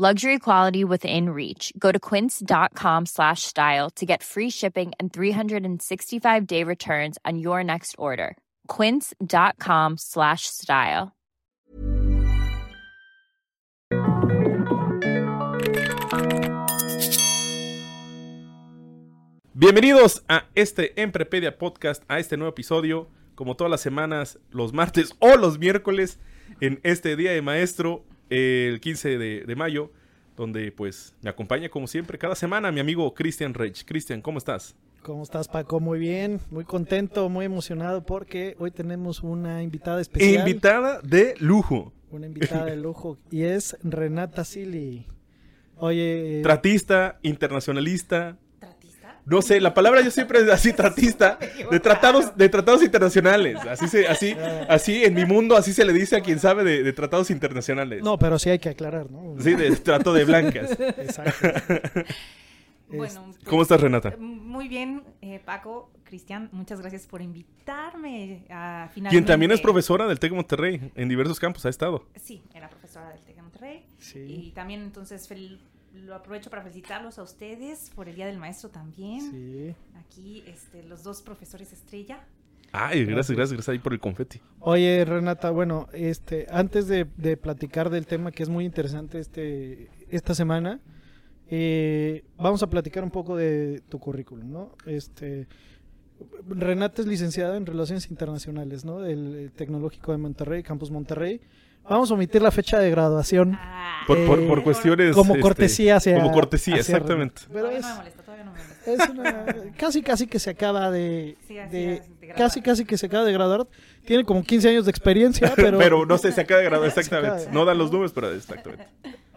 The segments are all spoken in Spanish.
Luxury quality within reach. Go to quince.com slash style to get free shipping and 365-day returns on your next order. quince.com slash style. Bienvenidos a este Emprepedia Podcast, a este nuevo episodio, como todas las semanas, los martes o los miércoles, en este Día de Maestro, el 15 de, de mayo, donde pues me acompaña como siempre cada semana mi amigo Cristian Reich. Cristian, ¿cómo estás? ¿Cómo estás, Paco? Muy bien, muy contento, muy emocionado porque hoy tenemos una invitada especial. Invitada de lujo. Una invitada de lujo y es Renata Sili. Oye, Tratista, internacionalista. No sé, la palabra yo siempre es así tratista, de tratados, de tratados internacionales. Así se, así, así en mi mundo así se le dice a quien sabe de, de tratados internacionales. no, pero sí hay que aclarar, ¿no? Sí, de trato de blancas. Exacto. Bueno, pues, ¿Cómo estás, Renata? Muy bien, eh, Paco, Cristian, muchas gracias por invitarme a finalmente... Quien también es profesora del TEC Monterrey, en diversos campos ha estado. Sí, era profesora del TEC de Monterrey. Sí. Y también entonces fel- lo aprovecho para felicitarlos a ustedes por el Día del Maestro también. Sí. Aquí este, los dos profesores estrella. Ay, gracias, gracias, gracias ahí por el confeti. Oye, Renata, bueno, este, antes de, de platicar del tema que es muy interesante este, esta semana, eh, vamos a platicar un poco de tu currículum, ¿no? Este, Renata es licenciada en Relaciones Internacionales, ¿no? Del eh, Tecnológico de Monterrey, Campus Monterrey. Vamos a omitir la fecha de graduación. Ah, Por, por, Eh, por cuestiones... como este, cortesía hacia- Como cortesía, hacia exactamente. Pero todavía es, no me molesta, todavía no me molesta. es una- casi casi que se acaba de, Sí, así de- es, de graduar. casi casi que se acaba de graduar. Tiene como 15 años de experiencia, pero, Pero, no sé, se acaba de graduar exactamente. de- No dan los números, pero exactamente.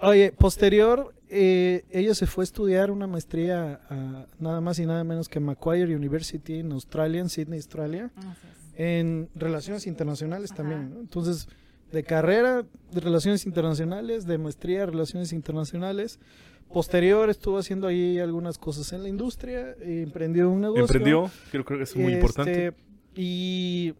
Oye, posterior, eh, ella se fue a estudiar una maestría a nada más y nada menos que Macquarie University en Australia, en Sydney, Australia, en relaciones internacionales Ajá. también. ¿no? Entonces, de carrera de relaciones internacionales, de maestría de relaciones internacionales. Posterior estuvo haciendo ahí algunas cosas en la industria, emprendió un negocio. Emprendió, creo, creo que es muy Este, importante. Y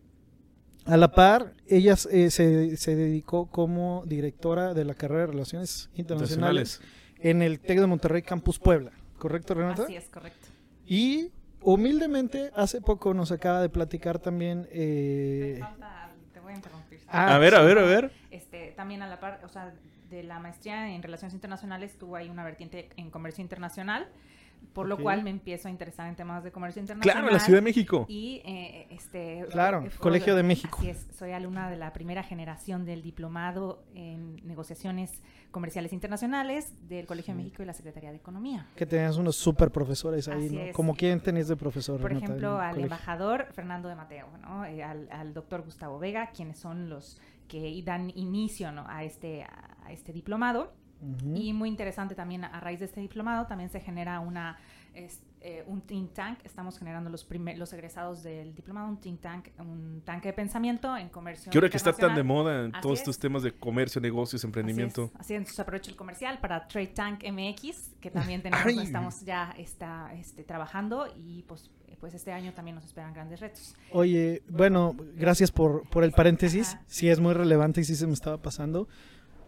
a la par, ella eh, se, se dedicó como directora de la carrera de Relaciones Internacionales en el TEC de Monterrey Campus Puebla. ¿Correcto, Renata? Así es, correcto. Y humildemente, hace poco nos acaba de platicar también... eh, Te falta- te voy a interrumpir. Ah, a ver, a ver, a ver. Este, también a la par, o sea, de la maestría en relaciones internacionales tuvo ahí una vertiente en comercio internacional, por lo cual me empiezo a interesar en temas de comercio internacional. Claro, en la Ciudad de México. Y eh, este Claro, fue- Colegio de México. Así es, soy alumna de la primera generación del diplomado en negociaciones comerciales internacionales del Colegio de México y la Secretaría de Economía. que tenías unos super profesores ahí, Así ¿no? es. Como quién tenías de profesor, Por Renata, ejemplo, al colegio? embajador Fernando de Mateo, ¿no? Eh, al, al doctor Gustavo Vega, quienes son los que dan inicio ¿no? a, este, a este diplomado. Ujú. Y muy interesante también, a raíz de este diplomado, también se genera una, es- eh, un think tank. Estamos generando los, primer- los egresados del diplomado, un think tank, un tanque de pensamiento en comercio. Que ahora que está tan de moda en Así todos es. estos temas de comercio, negocios, Así emprendimiento. es, así es, entonces aprovecho el comercial para Trade Tank MX, que también tenemos, Ay. estamos ya está, este, trabajando y pues, pues este año también nos esperan grandes retos. Oye, bueno, gracias por, por el paréntesis. Ajá. Sí, es muy relevante y sí se me estaba pasando.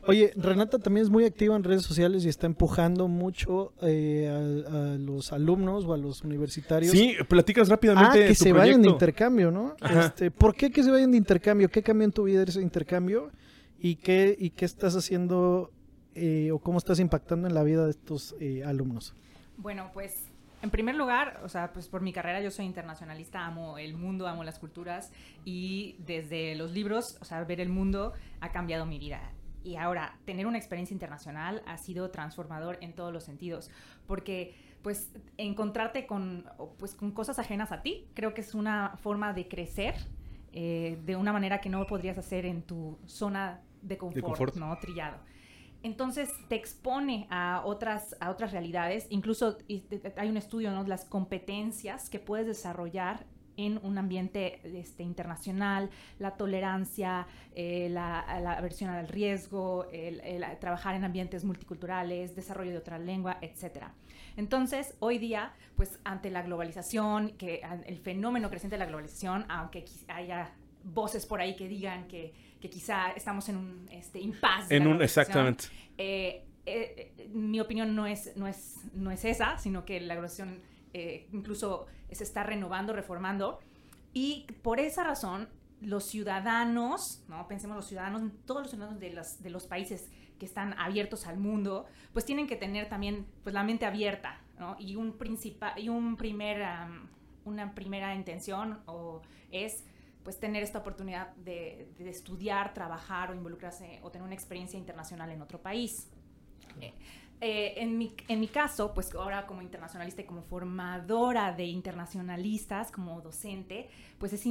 Oye, Renata también es muy activa en redes sociales y está empujando mucho eh, a, a los alumnos o a los universitarios Sí, platicas a rápidamente que tu se vayan de intercambio, ¿no? Este, ¿Por qué que se vayan de intercambio? ¿Qué cambió en tu vida ese intercambio? ¿Y qué, y qué estás haciendo eh, o cómo estás impactando en la vida de estos eh, alumnos? Bueno, pues en primer lugar, o sea, pues por mi carrera yo soy internacionalista, amo el mundo, amo las culturas y desde los libros, o sea, ver el mundo ha cambiado mi vida. Y ahora, tener una experiencia internacional ha sido transformador en todos los sentidos, porque pues encontrarte con, pues, con cosas ajenas a ti, creo que es una forma de crecer eh, de una manera que no podrías hacer en tu zona de confort, confort. ¿no? Trillado. entonces te expone a otras, a otras realidades. Incluso hay un estudio, ¿no? Las competencias que puedes desarrollar en un ambiente este, internacional, la tolerancia, eh, la, aversión al riesgo, el, trabajar en ambientes multiculturales, desarrollo de otra lengua, etc. Entonces, hoy día, pues ante la globalización, que el fenómeno creciente de la globalización, aunque haya voces por ahí que digan que, quizá estamos en un este, impasse. En un, exactamente. Eh, eh, mi opinión no es, no, es, no es esa, sino que la globalización eh, incluso se está renovando, reformando. Y por esa razón, los ciudadanos, ¿no? pensemos los ciudadanos, todos los ciudadanos de los, de los países que están abiertos al mundo, pues tienen que tener también pues, la mente abierta, ¿no? Y, un y un primer, una primera intención o es pues tener esta oportunidad de, de, estudiar, trabajar o involucrarse o tener una experiencia internacional en otro país. Eh, en, mi, en mi caso, pues ahora como internacionalista y como formadora de internacionalistas, como docente, pues es,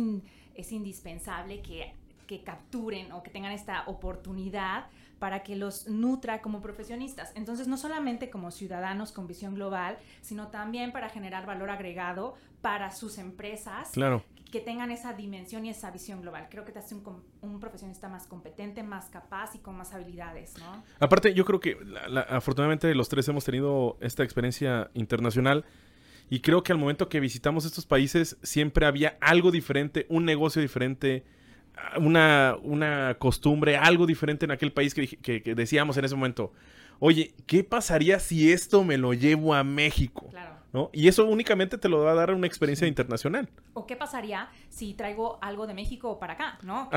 es indispensable que, que capturen o que tengan esta oportunidad para que los nutra como profesionistas. Entonces, no solamente como ciudadanos con visión global, sino también para generar valor agregado para sus empresas. Claro que tengan esa dimensión y esa visión global. Creo que te hace un, un profesionista más competente, más capaz y con más habilidades, ¿no? Aparte, yo creo que afortunadamente los tres hemos tenido esta experiencia internacional y creo que al momento que visitamos estos países siempre había algo diferente, un negocio diferente, una, una costumbre, algo diferente en aquel país que, que decíamos en ese momento. Oye, ¿qué pasaría si esto me lo llevo a México? Claro. Y eso únicamente te lo va a dar una experiencia internacional. ¿O qué pasaría si traigo algo de México para acá, ¿no?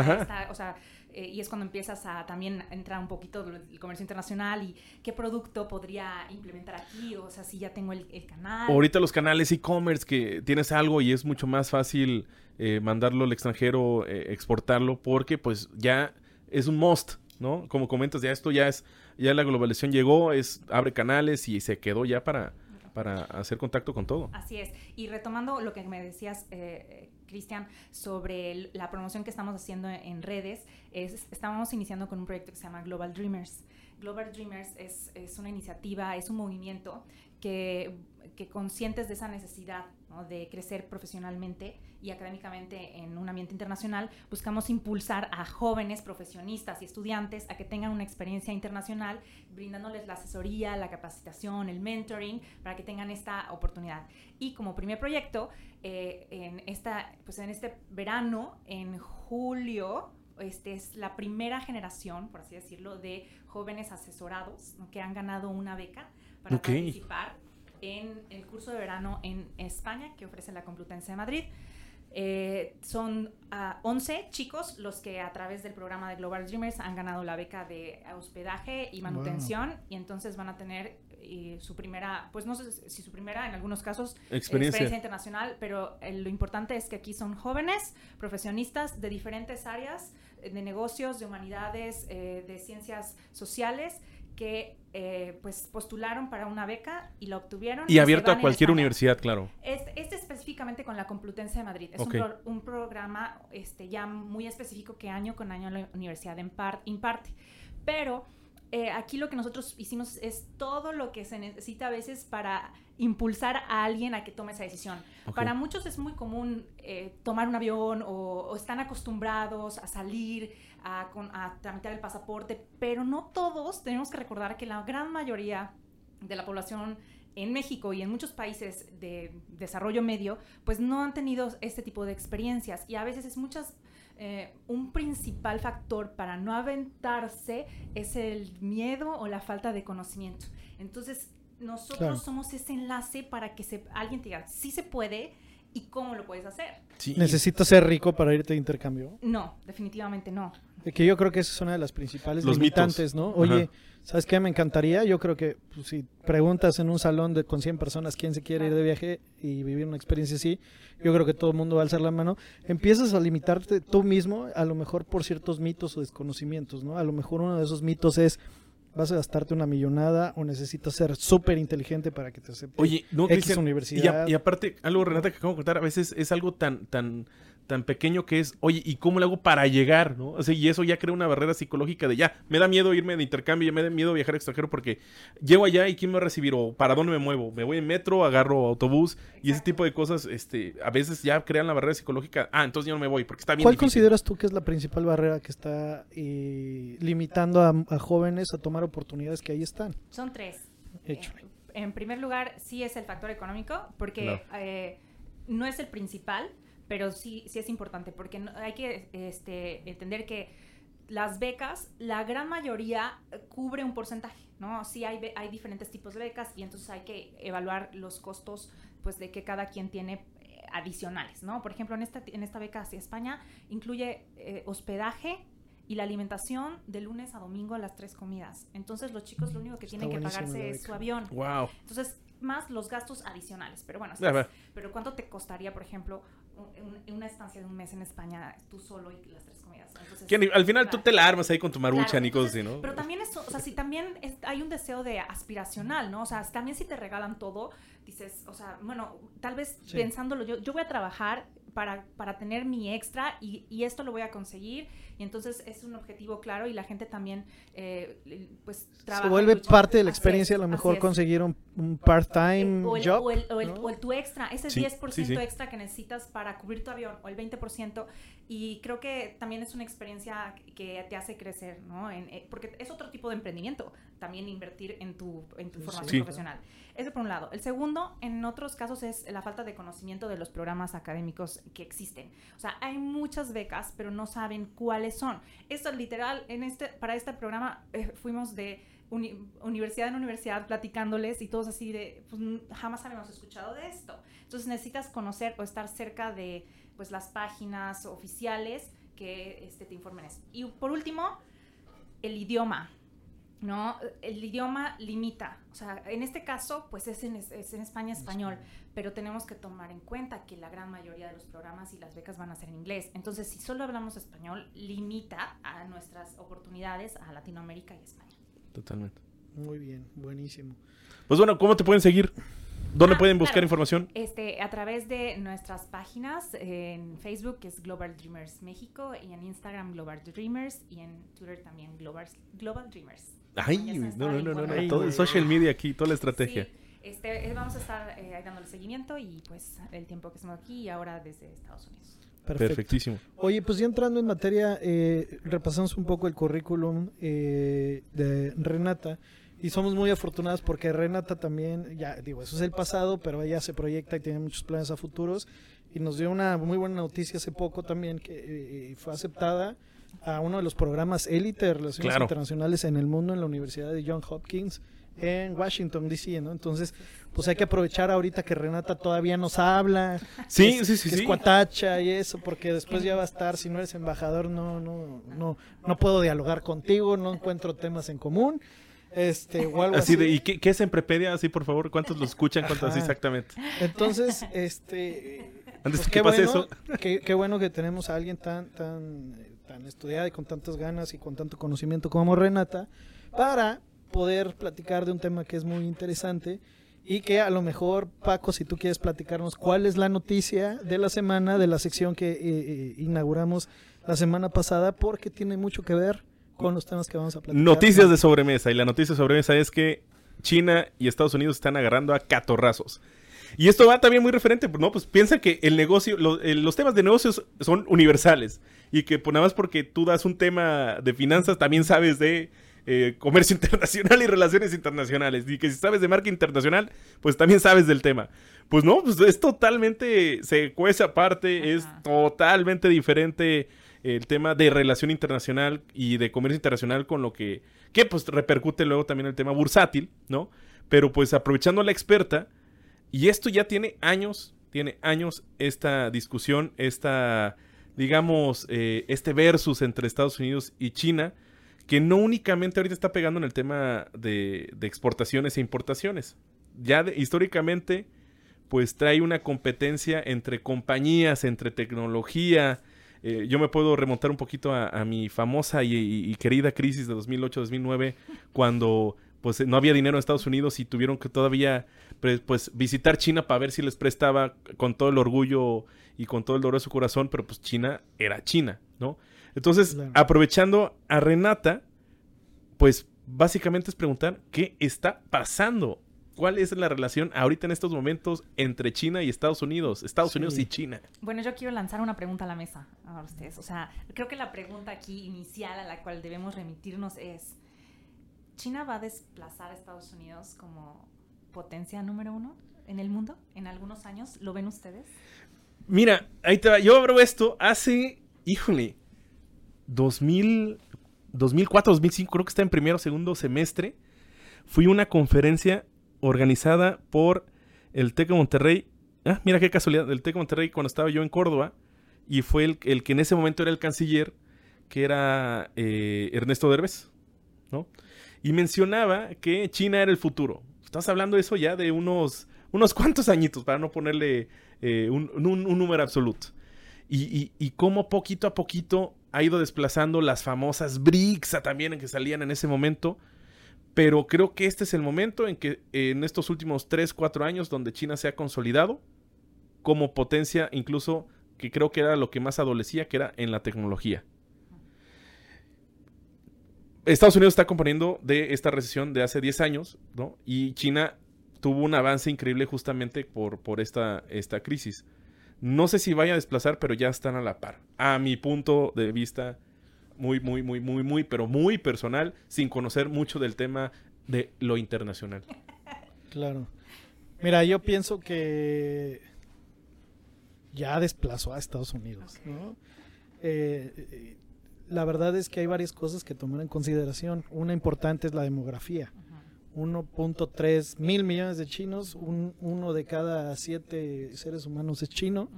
o sea, eh, y es cuando empiezas a también entrar un poquito el comercio internacional y qué producto podría implementar aquí, o sea, si ya tengo el, canal. Ahorita los canales e-commerce que tienes algo y es mucho más fácil eh, mandarlo al extranjero, eh, exportarlo, porque pues ya es un must, ¿no? Como comentas, ya esto ya es, ya la globalización llegó, es abre canales y se quedó ya para para hacer contacto con todo. Así es. Y retomando lo que me decías, eh, Cristian, sobre la promoción que estamos haciendo en redes, es, estábamos iniciando con un proyecto que se llama Global Dreamers. Global Dreamers es, es una iniciativa, es un movimiento que, que conscientes de esa necesidad de crecer profesionalmente y académicamente en un ambiente internacional, buscamos impulsar a jóvenes profesionistas y estudiantes a que tengan una experiencia internacional, brindándoles la asesoría, la capacitación, el mentoring, para que tengan esta oportunidad. Y como primer proyecto, eh, en, esta, pues en este verano, en julio, este es la primera generación, por así decirlo, de jóvenes asesorados que han ganado una beca para participar en el curso de verano en España que ofrece la Complutense de Madrid. Eh, son 11 ah, chicos los que a través del programa de Global Dreamers han ganado la beca de hospedaje y manutención. Y entonces van a tener eh, su primera, pues no sé si su primera, en algunos casos, experiencia, internacional, pero eh, lo importante es que aquí son jóvenes, profesionistas de diferentes áreas, de negocios, de humanidades, de ciencias sociales, que eh, pues postularon para una beca y la obtuvieron. Y, abierto a cualquier universidad, claro. Este, este, específicamente con la Complutense de Madrid. Es un, programa este, ya muy específico que año con año la universidad imparte. Pero eh, aquí lo que nosotros hicimos es todo lo que se necesita a veces para impulsar a alguien a que tome esa decisión. Para muchos es muy común eh, tomar un avión o, están acostumbrados a salir, a, a, tramitar el pasaporte, pero no todos. Tenemos que recordar que la gran mayoría de la población en México y en muchos países de desarrollo medio, pues no han tenido este tipo de experiencias. Y a veces es muchas eh, un principal factor para no aventarse es el miedo o la falta de conocimiento. Entonces, nosotros somos ese enlace para que se, alguien te diga, sí se puede y cómo lo puedes hacer. ¿Necesitas ser rico para irte de intercambio? No, definitivamente no. Que yo creo que esa es una de las principales limitantes, ¿no? Oye, ¿sabes qué? Me encantaría. Yo creo que pues, si preguntas en un salón de, con 100 personas quién se quiere ir de viaje y vivir una experiencia así, yo creo que todo el mundo va a alzar la mano. Empiezas a limitarte tú mismo, a lo mejor por ciertos mitos o desconocimientos, ¿no? A lo mejor uno de esos mitos es vas a gastarte una millonada o necesitas ser súper inteligente para que te acepte Oye, no, X universidad. Y, y, aparte, algo, Renata, que acabo de contar, a veces es algo tan, tan, tan pequeño que es, oye, ¿y cómo le hago para llegar? ¿no? O sea, y eso ya crea una barrera psicológica de ya, me da miedo irme de intercambio, ya me da miedo viajar extranjero porque llego allá y ¿quién me va a recibir? ¿O para dónde me muevo? ¿Me voy en metro, agarro autobús? Y ese tipo de cosas, este, a veces ya crean la barrera psicológica. Ah, entonces yo no me voy porque está bien ¿Cuál difícil. consideras tú que es la principal barrera que está eh, limitando a, a jóvenes a tomar oportunidades que ahí están? Son tres. Échale. Eh, en primer lugar, sí es el factor económico, porque eh, no es el principal, pero sí, sí es importante, porque no- hay que este, entender que las becas, la gran mayoría eh, cubre un porcentaje, ¿no? Sí hay, be- hay diferentes tipos de becas y entonces hay que evaluar los costos, pues, de que cada quien tiene eh, adicionales, ¿no? Por ejemplo, en esta, en esta beca hacia España incluye eh, hospedaje y la alimentación de lunes a domingo a las tres comidas. Entonces los chicos lo único que Está tienen que pagarse es su avión. Wow. Entonces, más los gastos adicionales. Pero bueno, pero ¿cuánto te costaría, por ejemplo, un- un- una estancia de un mes en España, tú solo y las tres comidas? Entonces, Que al final tú te la armas ahí con tu maruchan Claro, y cosas así, ¿no? Pero también eso, o sea, si también es- hay un deseo de aspiracional, ¿no? O sea, también si te regalan todo, dices, o sea, bueno, tal vez Sí. pensándolo, yo, yo voy a trabajar para, para tener mi extra y, y esto lo voy a conseguir. Y entonces es un objetivo claro y la gente también, eh, pues, trabaja. Se vuelve parte de la experiencia a lo mejor conseguir un, un part-time o el, job. o el- o el- ¿no? o el tu extra, ese Sí, 10% sí, sí. extra que necesitas para cubrir tu avión, o el 20%, y creo que también es una experiencia que te hace crecer, ¿no? En- eh, porque es otro tipo de emprendimiento, también invertir en tu, en tu formación Sí. profesional. Ese por un lado. El segundo, en otros casos, es la falta de conocimiento de los programas académicos que existen. O sea, hay muchas becas, pero no saben cuáles son. Esto literal, en este, para este programa eh, fuimos de uni- universidad en universidad platicándoles y todos así de, pues jamás habíamos escuchado de esto. Entonces necesitas conocer o estar cerca de pues las páginas oficiales que este, te informen eso. Y por último, el idioma. ¿no? El idioma limita. O sea, en este caso, pues es en, es en España español, pero tenemos que tomar en cuenta que la gran mayoría de los programas y las becas van a ser en inglés. Entonces, si solo hablamos español, limita a nuestras oportunidades a Latinoamérica y España. Totalmente. Muy bien, buenísimo. Pues bueno, ¿cómo te pueden seguir? ¿Dónde Ah, pueden buscar claro. información? Este, a través de nuestras páginas en Facebook, que es Global Dreamers México, y en Instagram Global Dreamers, y en Twitter también Global, Global Dreamers. Ay, no, no, no, no, todo el social media aquí, toda la estrategia. Sí, este, eh, vamos a estar eh, dándole seguimiento y pues el tiempo que estamos aquí y ahora desde Estados Unidos. Perfecto. Perfectísimo. Oye, pues ya entrando en materia, eh, repasamos un poco el currículum eh, de Renata y somos muy afortunados porque Renata también, ya digo, eso es el pasado, pero ella se proyecta y tiene muchos planes a futuros y nos dio una muy buena noticia hace poco también que eh, fue aceptada a uno de los programas élite de relaciones Claro. internacionales en el mundo en la Universidad de Johns Hopkins en Washington DC, ¿no? Entonces, pues hay que aprovechar ahorita que Renata todavía nos habla, Sí, es- sí, sí, que es sí. cuatacha y eso, porque después ya va a estar, si no eres embajador, no, no, no, no puedo dialogar contigo, no encuentro temas en común, este, o algo así. Así de, ¿y qué, qué es Emprepedia? Así, por favor, ¿cuántos lo escuchan? ¿Cuántos? Ajá. Exactamente. Entonces, este, Antes pues que qué pase bueno, eso. Qué, qué bueno que tenemos a alguien tan, tan, tan estudiada y con tantas ganas y con tanto conocimiento como Renata, para poder platicar de un tema que es muy interesante y que a lo mejor, Paco, si tú quieres platicarnos cuál es la noticia de la semana, de la sección que eh, eh, inauguramos la semana pasada, porque tiene mucho que ver con los temas que vamos a platicar. Noticias de sobremesa. Y la noticia de sobremesa es que China y Estados Unidos están agarrando a catorrazos. Y esto va también muy referente, ¿no? Pues piensa que el negocio, lo- eh, los temas de negocios son universales. Y que pues, nada más porque tú das un tema de finanzas, también sabes de eh, comercio internacional y relaciones internacionales. Y que si sabes de marca internacional, pues también sabes del tema. Pues no, pues es totalmente, se cuece aparte, es totalmente diferente el tema de relación internacional y de comercio internacional con lo que, que pues repercute luego también el tema bursátil, ¿no? Pero pues aprovechando a la experta, y esto ya tiene años, tiene años esta discusión, esta, digamos, eh, este versus entre Estados Unidos y China, que no únicamente ahorita está pegando en el tema de, de exportaciones e importaciones. Ya de- históricamente, pues trae una competencia entre compañías, entre tecnología. Eh, yo me puedo remontar un poquito a, a mi famosa y, y- y querida crisis de 2008-2009, cuando pues no había dinero en Estados Unidos y tuvieron que todavía pues visitar China para ver si les prestaba con todo el orgullo y con todo el dolor de su corazón, pero pues China era China, ¿no? Entonces, Claro. aprovechando a Renata, pues básicamente es preguntar qué está pasando. ¿Cuál es la relación ahorita en estos momentos entre China y Estados Unidos? Estados Sí. Unidos y China. Bueno, yo quiero lanzar una pregunta a la mesa a ustedes. O sea, creo que la pregunta aquí inicial a la cual debemos remitirnos es, ¿China va a desplazar a Estados Unidos como potencia número uno en el mundo en algunos años? ¿Lo ven ustedes? Mira, ahí te va. Yo abro esto hace, híjole, 2000, 2004, 2005, creo que está en primero o segundo semestre. Fui a una conferencia organizada por el TEC Monterrey. Ah, mira qué casualidad, el TEC Monterrey cuando estaba yo en Córdoba. Y fue el, el que en ese momento era el canciller, que era eh, Ernesto Derbez, ¿no? Y mencionaba que China era el futuro. Estás hablando de eso ya de unos, unos cuantos añitos, para no ponerle eh, un, un- número absoluto. Y, y, cómo poquito a poquito ha ido desplazando las famosas BRICS también en que salían en ese momento. Pero creo que este es el momento en que en estos últimos 3, 4 años donde China se ha consolidado como potencia, incluso que creo que era lo que más adolecía, que era en la tecnología. Estados Unidos está componiendo de esta recesión de hace 10 años, ¿no? Y China tuvo un avance increíble justamente por, por esta, esta crisis. No sé si vaya a desplazar, pero ya están a la par. A mi punto de vista, muy, muy, muy, muy, muy, pero muy personal, sin conocer mucho del tema de lo internacional. Claro. Mira, yo pienso que ya desplazó a Estados Unidos, ¿no? Eh, la verdad es que hay varias cosas que tomar en consideración. Una importante es la demografía. 1.3 mil millones de chinos, un- uno de cada siete seres humanos es chino,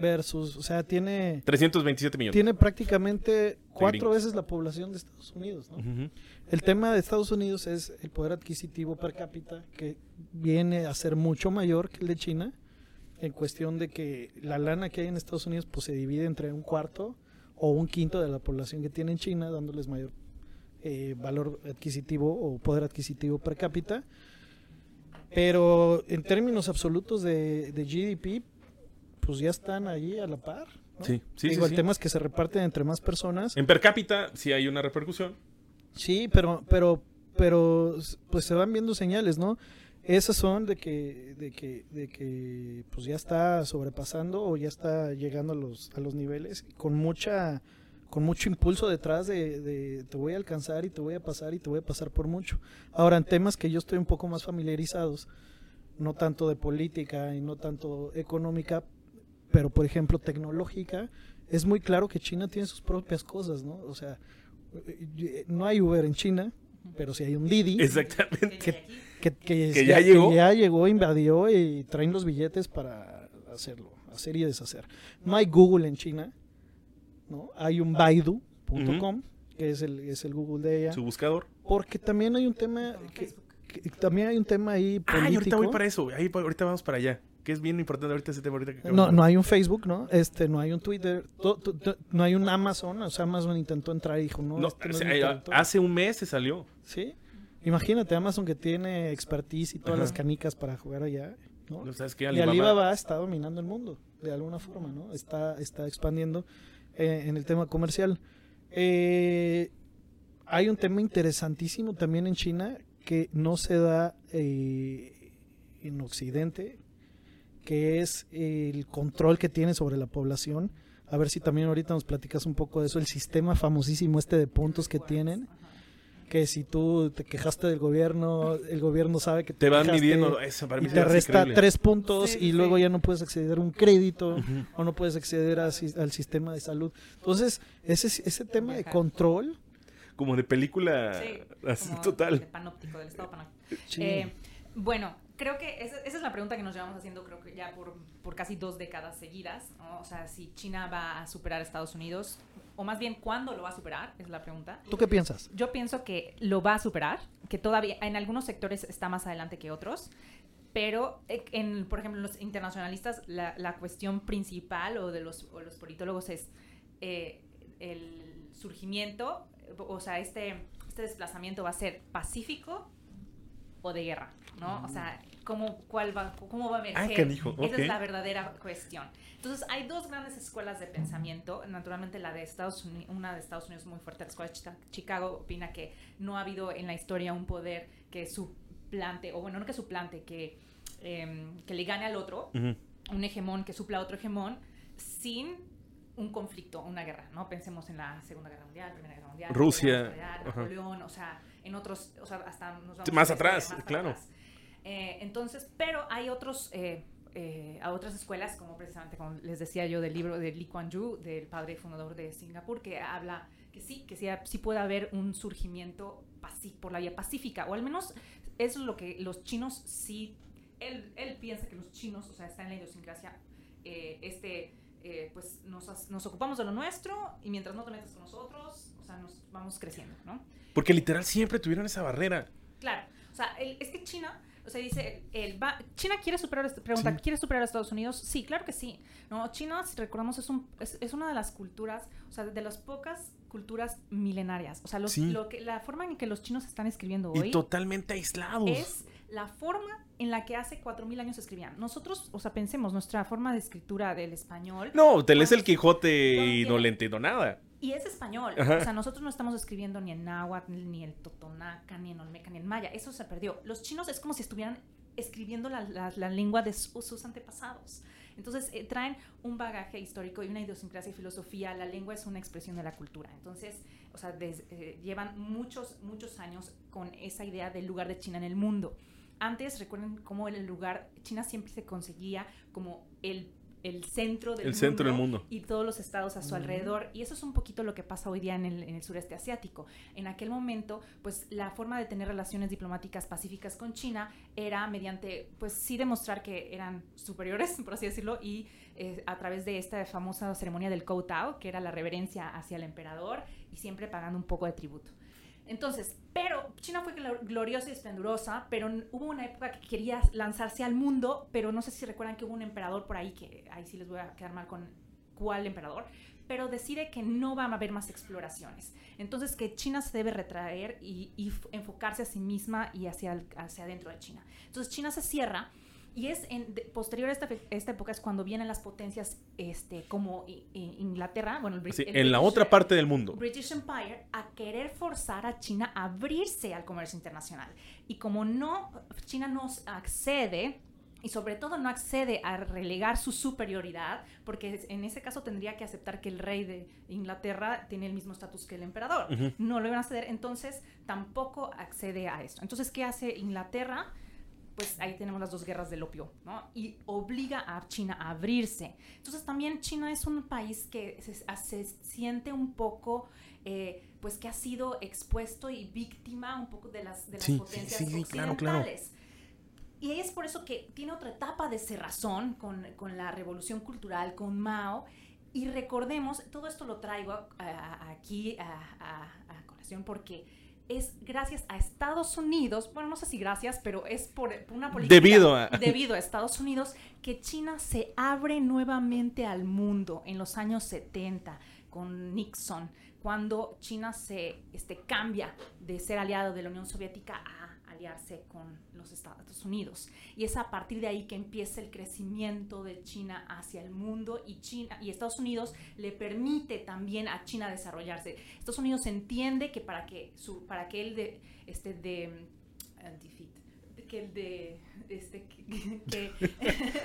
versus, o sea, tiene, 327 millones. tiene prácticamente cuatro veces la población de Estados Unidos, ¿no? El tema de Estados Unidos es el poder adquisitivo per cápita, que viene a ser mucho mayor que el de China, en cuestión de que la lana que hay en Estados Unidos pues, se divide entre un cuarto o un quinto de la población que tiene en China, dándoles mayor eh, valor adquisitivo o poder adquisitivo per cápita. Pero en términos absolutos de, de GDP, pues ya están allí a la par. ¿no? Sí, sí, Digo, sí, el sí. tema es que se reparten entre más personas. En per cápita sí hay una repercusión. Sí, pero, pero, pero, pues se van viendo señales, ¿no? Esas son de que, de que, de que, pues ya está sobrepasando o ya está llegando a los, a los niveles con mucha, con mucho impulso detrás de, de te voy a alcanzar y te voy a pasar y te voy a pasar por mucho. Ahora, en temas que yo estoy un poco más familiarizados, no tanto de política y no tanto económica, pero por ejemplo tecnológica, es muy claro que China tiene sus propias cosas, ¿no? O sea, no hay Uber en China, pero sí hay un Didi Exactamente. que, que, Que ya llegó. ya llegó, invadió y traen los billetes para hacerlo, hacer y deshacer. No hay Google en China, ¿no? Hay un Baidu.com, que es el, es el Google de ella. Su buscador. Porque también hay un tema que, también hay un tema ahí Ay, ahorita político. voy para eso. Ahí, ahorita vamos para allá. Que es bien importante ahorita ese tema ahorita que No, no hay un Facebook, ¿no? Este, no hay un Twitter, to- to- to- no hay un Amazon, o sea, Amazon intentó entrar y dijo, no, No, este no o es eh, hace un mes se salió. ¿Sí? Imagínate Amazon que tiene expertise y todas Ajá. las canicas para jugar allá, ¿no? ¿No sabes qué? Y Alibaba, Alibaba está dominando el mundo, de alguna forma, ¿no? Está, está expandiendo eh, en el tema comercial. Eh, hay un tema interesantísimo también en China que no se da eh, en Occidente, que es el control que tiene sobre la población. A ver si también ahorita nos platicas un poco de eso, el sistema famosísimo este de puntos que tienen, que si tú te quejaste del gobierno, el gobierno sabe que Te van quejaste midiendo. Eso para mí y te resta increíble. tres puntos Sí, y sí. luego ya no puedes acceder a un crédito o no puedes acceder a al sistema de salud. Entonces, ese, ese tema de control, Como de película Sí, así como total. De panóptico, del estado panóptico. sí, Eh, bueno, creo que esa, esa es la pregunta que nos llevamos haciendo, creo que ya por, por casi dos décadas seguidas. ¿no? O sea, si China va a superar a Estados Unidos, o más bien, ¿cuándo lo va a superar? Es la pregunta. ¿tú qué piensas? Yo pienso que lo va a superar, que todavía en algunos sectores está más adelante que otros, pero eh, en, por ejemplo, los internacionalistas, la, la cuestión principal o de los, o los politólogos es eh, el surgimiento, o sea, este, este desplazamiento va a ser pacífico o de guerra, ¿no? O sea, cómo, cuál va, cómo va a emerger. Ah, canijo, Esa ok. es la verdadera cuestión. Entonces, hay dos grandes escuelas de pensamiento. Naturalmente, la de Estados Unidos, una de Estados Unidos muy fuerte, la escuela de Chica- Chicago, opina que no ha habido en la historia un poder que suplante, o bueno, no que suplante, que, em, que le gane al otro, Ujú. un hegemón que supla a otro hegemón, sin un conflicto, una guerra, ¿no? Pensemos en la Segunda Guerra Mundial, Primera Guerra Mundial, Rusia, Guerra Mundial. Napoleón, o sea, en otros, o sea, hasta nos vamos Sí, más atrás, claro. atrás. Eh, entonces, pero hay otros, eh, eh, a otras escuelas, como precisamente, como les decía yo, del libro de Lee Kuan Yew, del padre fundador de Singapur, que habla que sí, que sí, sí puede haber un surgimiento por la vía pacífica, o al menos es lo que los chinos sí, él, él piensa que los chinos, o sea, está en la idiosincrasia, eh, este, eh, pues nos, nos ocupamos de lo nuestro y mientras no te metas con nosotros, o sea, nos vamos creciendo, ¿no? Porque literal siempre tuvieron esa barrera. Claro, o sea, el- es que China, o sea, dice, el, va- China quiere superar, pregunta, Sí. ¿quiere superar a Estados Unidos? Sí, claro que sí. No, China, si recordamos, es, un, es, es una de las culturas, o sea, de las pocas culturas milenarias. O sea, los- Sí. lo que, la forma en que los chinos están escribiendo Y hoy totalmente aislados. es la forma en la que hace 4.000 años escribían. Nosotros, o sea, pensemos, nuestra forma de escritura del español... No, te lees el Quijote y no le entiendo nada. Y es español. Ajá. O sea, nosotros no estamos escribiendo ni en náhuatl, ni en totonaca, ni en olmeca, ni en maya. Eso se perdió. Los chinos es como si estuvieran escribiendo la, la- la lengua de su- sus antepasados. Entonces, eh, traen un bagaje histórico y una idiosincrasia y filosofía. La lengua es una expresión de la cultura. Entonces, o sea, des- eh, llevan muchos, muchos años con esa idea del lugar de China en el mundo. Antes, recuerden cómo el lugar, China siempre se conseguía como el, el centro del El mundo centro del mundo. y todos los estados a su alrededor. Y eso es un poquito lo que pasa hoy día en el, en el sureste asiático. En aquel momento, pues la forma de tener relaciones diplomáticas pacíficas con China era mediante, pues sí demostrar que eran superiores, por así decirlo, y eh, a través de esta famosa ceremonia del Koutao, que era la reverencia hacia el emperador y siempre pagando un poco de tributo. Entonces, pero China fue glor- gloriosa y esplendorosa, pero hubo una época que quería lanzarse al mundo, pero no sé si recuerdan que hubo un emperador por ahí, que ahí sí les voy a quedar mal con cuál emperador, pero decide que no va a haber más exploraciones. Entonces, que China se debe retraer y, enfocarse a sí misma y hacia, hacia adentro de China. Entonces, China se cierra y es en, de- posterior a esta, esta época es cuando vienen las potencias este, como I- I- Inglaterra, bueno, el, Sí, el en la British- otra parte del mundo. British Empire a querer forzar a China a abrirse al comercio internacional. Y como no, China no accede, y sobre todo no accede a relegar su superioridad, porque en ese caso tendría que aceptar que el rey de Inglaterra tiene el mismo estatus que el emperador. No lo iban a ceder, entonces tampoco accede a esto. Entonces, ¿qué hace Inglaterra? Pues ahí tenemos las dos guerras del opio, ¿no? Y obliga a China a abrirse. Entonces también China es un país que se, se siente un poco, eh, pues que ha sido expuesto y víctima un poco de las, de las Sí, potencias sí, sí, claro, claro. occidentales. Y es por eso que tiene otra etapa de cerrazón con, con la revolución cultural, con Mao. Y recordemos, todo esto lo traigo a- a- aquí a, a- a colación porque es gracias a Estados Unidos, bueno, no sé si gracias, pero es por, por una política. Debido a- Debido a Estados Unidos, que China se abre nuevamente al mundo en los años 70 con Nixon, cuando China se este, cambia de ser aliado de la Unión Soviética a aliarse con los Estados Unidos. Y es a partir de ahí que empieza el crecimiento de China hacia el mundo y China y Estados Unidos le permite también a China desarrollarse. Estados Unidos entiende que para que su para que él de este de eh, que el de este que, que-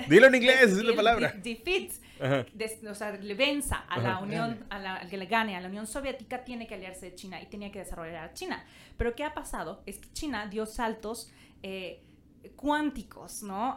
Dilo en inglés, es una palabra. de- defeat Ajá. des- o sea, le venza a la. Unión, a la, al que le gane a la Unión Soviética, tiene que aliarse de China y tenía que desarrollar a China. Pero ¿qué ha pasado? Es que China dio saltos eh, cuánticos, ¿no?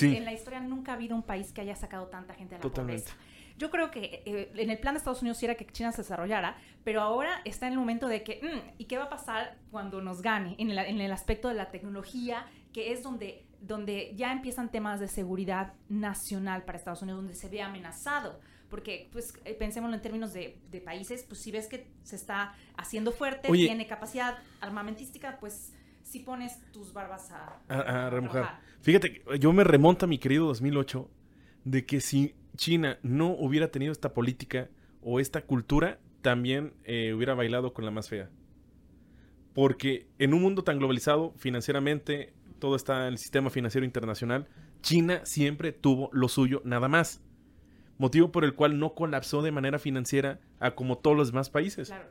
En la historia nunca ha habido un país que haya sacado tanta gente de la Totalmente. pobreza. Yo creo que eh, en el plan de Estados Unidos sí era que China se desarrollara, pero ahora está en el momento de que, mm, ¿y qué va a pasar cuando nos gane? En el, en el aspecto de la tecnología, que es donde, donde ya empiezan temas de seguridad nacional para Estados Unidos, donde se ve amenazado. Porque, pues, eh, pensémoslo en términos de, de países, pues si ves que se está haciendo fuerte, Oye. tiene capacidad armamentística, pues si pones tus barbas a, A, a remojar. Fíjate, yo me remonto a mi querido 2008 de que si China no hubiera tenido esta política o esta cultura, también eh, hubiera bailado con la más fea. Porque en un mundo tan globalizado financieramente, todo está en el sistema financiero internacional, China siempre tuvo lo suyo nada más. Motivo por el cual no colapsó de manera financiera a como todos los demás países. Claro.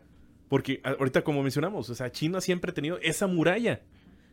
Porque ahorita como mencionamos, o sea, China siempre ha tenido esa muralla.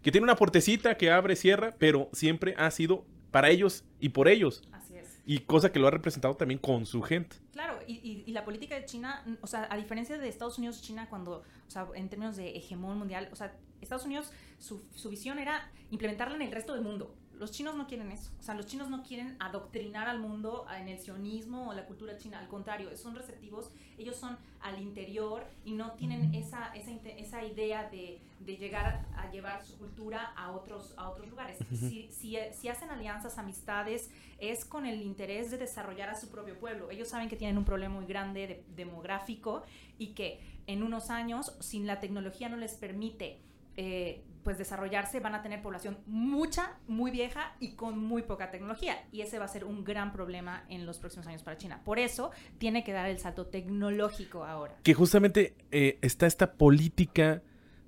Que tiene una puertecita que abre, cierra, pero siempre ha sido para ellos y por ellos. Así. Y cosa que lo ha representado también con su gente. Claro, y, y- y la política de China, o sea, a diferencia de Estados Unidos, China cuando, o sea, en términos de hegemón mundial, o sea, Estados Unidos, su, su visión era implementarla en el resto del mundo. Los chinos no quieren eso. O sea, los chinos no quieren adoctrinar al mundo en el sionismo o la cultura china. Al contrario, son receptivos. Ellos son al interior y no tienen esa, esa, esa idea de, de llegar a llevar su cultura a otros, a otros lugares. si, si, si hacen alianzas, amistades, es con el interés de desarrollar a su propio pueblo. Ellos saben que tienen un problema muy grande de- demográfico y que en unos años, si la tecnología no les permite eh, pues desarrollarse, van a tener población mucha, muy vieja y con muy poca tecnología. Y ese va a ser un gran problema en los próximos años para China. Por eso tiene que dar el salto tecnológico ahora. Que justamente eh, está esta política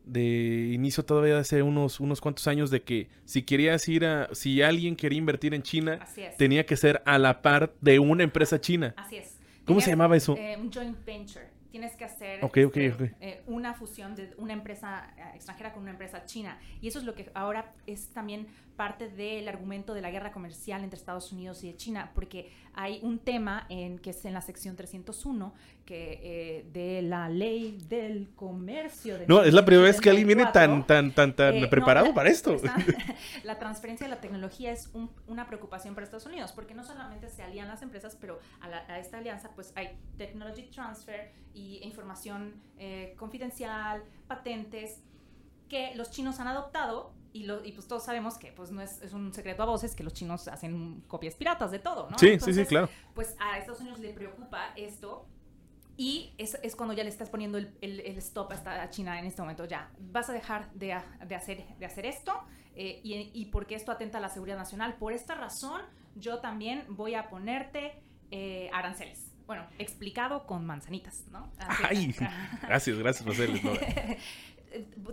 de inicio todavía de hace unos, unos cuantos años de que si querías ir a, si alguien quería invertir en China, tenía que ser a la par de una empresa china. Así es. ¿Cómo se llamaba eso? eh, un joint venture. Tienes que hacer Ok, ok, este, eh, una fusión de una empresa eh, extranjera con una empresa china. Y eso es lo que ahora es también parte del argumento de la guerra comercial entre Estados Unidos y de China, porque hay un tema en, que es en la sección 301 que, eh, de la ley del comercio. de No, es la primera vez que alguien viene 1974. tan, tan, tan, tan Eh, no, preparado la- para esto. esta- la transferencia de la tecnología es un- una preocupación para Estados Unidos, porque no solamente se alían las empresas, pero a, la- a esta alianza pues hay technology transfer y información eh, confidencial, patentes, que los chinos han adoptado. Y, lo- y pues todos sabemos que pues no es, es un secreto a voces que los chinos hacen copias piratas de todo, ¿no? Sí, sí, sí, Entonces, claro. pues a Estados Unidos le preocupa esto y es, es cuando ya le estás poniendo el, el- el stop a, esta- a China en este momento. Ya, vas a dejar de, de hacer, de hacer esto eh, y, y porque esto atenta a la seguridad nacional. Por esta razón, yo también voy a ponerte eh, aranceles. Bueno, explicado con manzanitas, ¿no? Así- Ay, gracias, gracias. ¿no?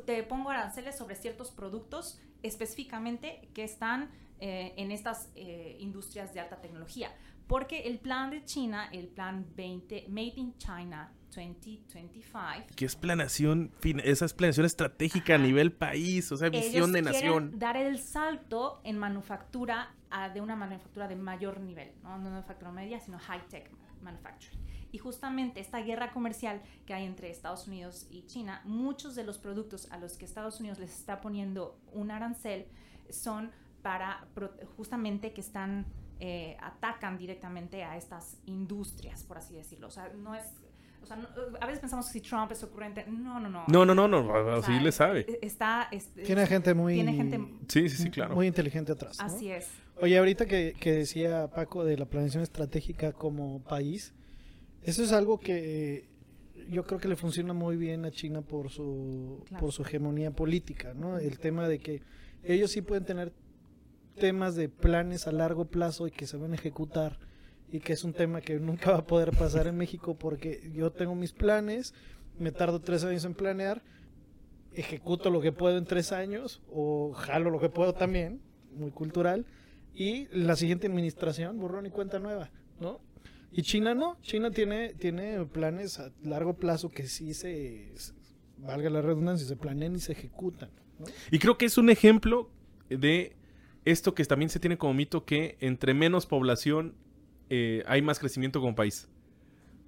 te pongo aranceles sobre ciertos productos específicamente que están eh, en estas eh, industrias de alta tecnología. Porque el plan de China, el plan 20, Made in China 2025, Que es planeación, fin- esa es planeación estratégica a Ajá. nivel país, o sea, visión ellos de nación. dar el salto en manufactura a- de una manufactura de mayor nivel, no, no manufactura media, sino high-tech manufacturing. Y justamente esta guerra comercial que hay entre Estados Unidos y China, muchos de los productos a los que Estados Unidos les está poniendo un arancel son para pro- justamente que están eh, atacan directamente a estas industrias, por así decirlo. O sea, no es o sea, no- a veces pensamos que si Trump es ocurrente, no, no, no. No, no, no, no, O así sea, le sabe. e- Está, es- Tiene gente muy, tiene gente Sí, sí, sí, claro. muy inteligente atrás. ¿no? Así es. Oye, ahorita que, que decía Paco de la planeación estratégica como país, eso es algo que yo creo que le funciona muy bien a China por su, Claro. por su hegemonía política, ¿no? El tema de que ellos sí pueden tener temas de planes a largo plazo y que se van a ejecutar y que es un tema que nunca va a poder pasar en México porque yo tengo mis planes, me tardo tres años en planear, ejecuto lo que puedo en tres años o jalo lo que puedo también, muy cultural, y la siguiente administración, borrón y cuenta nueva, ¿no? Y China no, China tiene, tiene planes a largo plazo que sí se, se- valga la redundancia, se planean y se ejecutan, ¿no? Y creo que es un ejemplo de esto que también se tiene como mito que entre menos población eh, hay más crecimiento como país.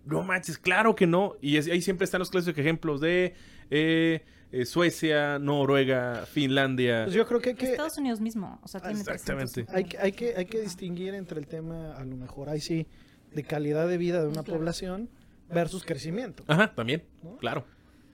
No manches, claro que no. Y es- ahí siempre están los clásicos ejemplos de eh, eh, Suecia, Noruega, Finlandia. Pues yo creo que hay que, Estados Unidos mismo, o sea, tiene Exactamente. 300. hay, que- hay, que, hay que distinguir entre el tema, a lo mejor, ahí sí, de calidad de vida de una Claro. población versus crecimiento. Ajá, también, ¿No? claro.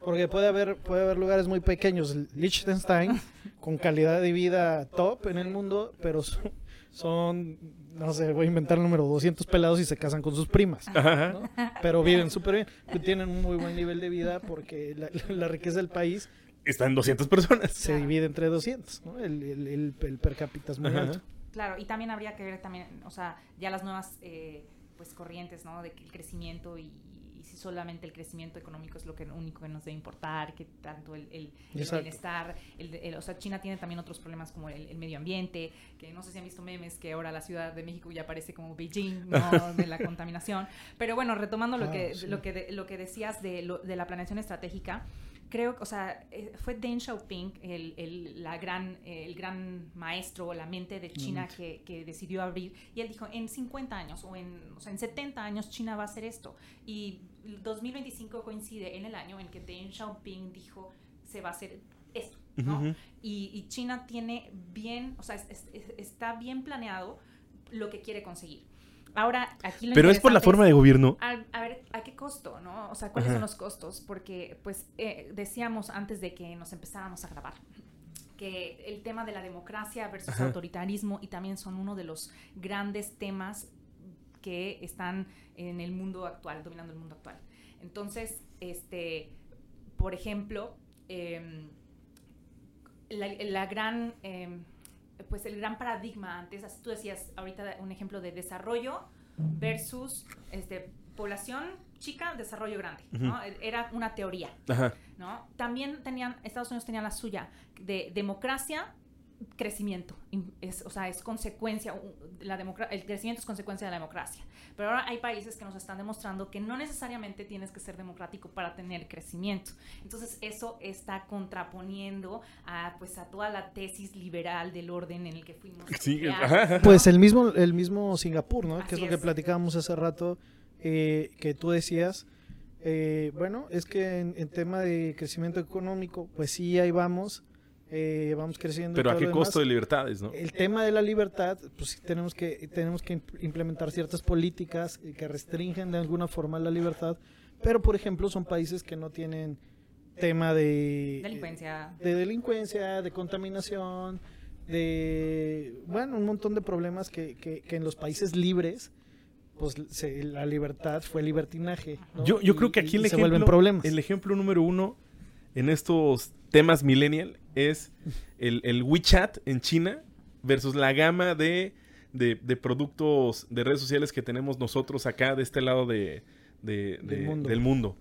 Porque puede haber, puede haber lugares muy pequeños, Liechtenstein, con calidad de vida top en el mundo, pero son, son, no sé, voy a inventar el número, 200 pelados y se casan con sus primas. Ajá. ¿no? Pero viven súper bien, tienen un muy buen nivel de vida porque la, la riqueza del país Están 200 personas. se Claro. divide entre 200, ¿no? El, el- el- el per cápita es muy Ajá. alto. Claro, y también habría que ver también, o sea, ya las nuevas eh, pues corrientes, ¿no? De que el crecimiento y, y si solamente el crecimiento económico es lo que único que nos debe importar, que tanto el, el, el Exacto. bienestar, el, el- o sea, China tiene también otros problemas como el, medio ambiente, que no sé si han visto memes que ahora la Ciudad de México ya parece como Beijing, ¿no? de la contaminación. Pero bueno, retomando lo, que, sí. lo, que de- lo que decías de, lo- de la planeación estratégica, creo, o sea, eh, fue Deng Xiaoping, el, el, la gran, el gran maestro, la mente de China que, que decidió abrir. Y él dijo, en 50 años o en, o sea, en 70 años China va a hacer esto. Y el 2025 coincide en el año en que Deng Xiaoping dijo, se va a hacer esto. ¿no? Y, y China tiene bien, o sea, es- está bien planeado lo que quiere conseguir. Ahora, aquí lo Pero es por la forma de gobierno. a ver, ¿a qué costo, no? O sea, ¿cuáles Ajá. son los costos? Porque, pues, eh, decíamos antes de que nos empezáramos a grabar que el tema de la democracia versus Ajá. autoritarismo y también son uno de los grandes temas que están en el mundo actual, dominando el mundo actual. Entonces, este, por ejemplo, em, la, la gran, em, pues el gran paradigma antes, así tú decías ahorita un ejemplo de desarrollo versus este, población chica, desarrollo grande, ¿no? Era una teoría, Ajá. ¿no? También tenían, Estados Unidos tenía la suya de democracia, crecimiento, Im- es, o sea, es consecuencia, la el crecimiento es consecuencia de la democracia. Pero ahora hay países que nos están demostrando que no necesariamente tienes que ser democrático para tener crecimiento. Entonces eso está contraponiendo a, pues, a toda la tesis liberal del orden en el que fuimos. Sí, creados, ajá. ¿no? Pues el mismo, el mismo Singapur, ¿no? Así que es lo que platicábamos hace rato, eh, que tú decías, eh, bueno, es que en, en tema de crecimiento económico, pues sí, ahí vamos, eh, vamos creciendo. y Pero a qué lo costo de libertades, ¿no? El tema de la libertad, pues sí tenemos que, tenemos que imp- implementar ciertas políticas que restringen de alguna forma la libertad, pero por ejemplo son países que no tienen tema de Delincuencia. de delincuencia, de contaminación, de, bueno, un montón de problemas que, que, que en los países libres, pues se- la libertad fue libertinaje. ¿no? Yo, yo Y- creo que aquí y el ejemplo, vuelven problemas. el ejemplo número uno en estos temas millennial es el, el WeChat en China versus la gama de, de- de productos de redes sociales que tenemos nosotros acá de este lado de, de- Del de- mundo. del mundo.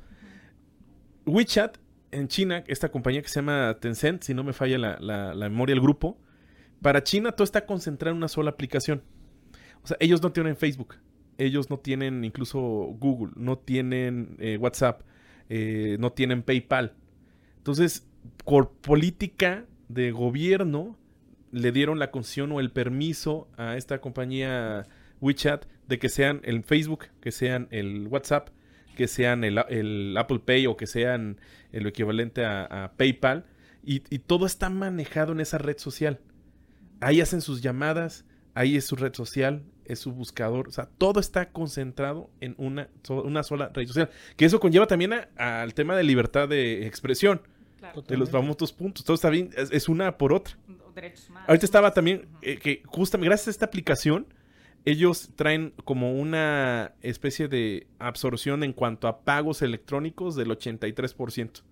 WeChat en China, esta compañía que se llama Tencent, si no me falla la, la- la memoria del grupo, para China todo está concentrado en una sola aplicación. O sea, ellos no tienen Facebook, ellos no tienen incluso Google, no tienen eh, WhatsApp, eh, no tienen PayPal. Entonces, por política de gobierno, le dieron la concesión o el permiso a esta compañía WeChat de que sean el Facebook, que sean el WhatsApp, que sean el, el Apple Pay o que sean el equivalente a, PayPal. Y, y todo está manejado en esa red social. Ahí hacen sus llamadas, ahí es su red social, es su buscador. O sea, todo está concentrado en una, una sola red social. Que eso conlleva también al tema de libertad de expresión, Claro. de los famosos puntos. Todo está bien, es- es una por otra. Derechos humanos. Ahorita estaba también eh, que justamente gracias a esta aplicación, ellos traen como una especie de absorción en cuanto a pagos electrónicos del 83%.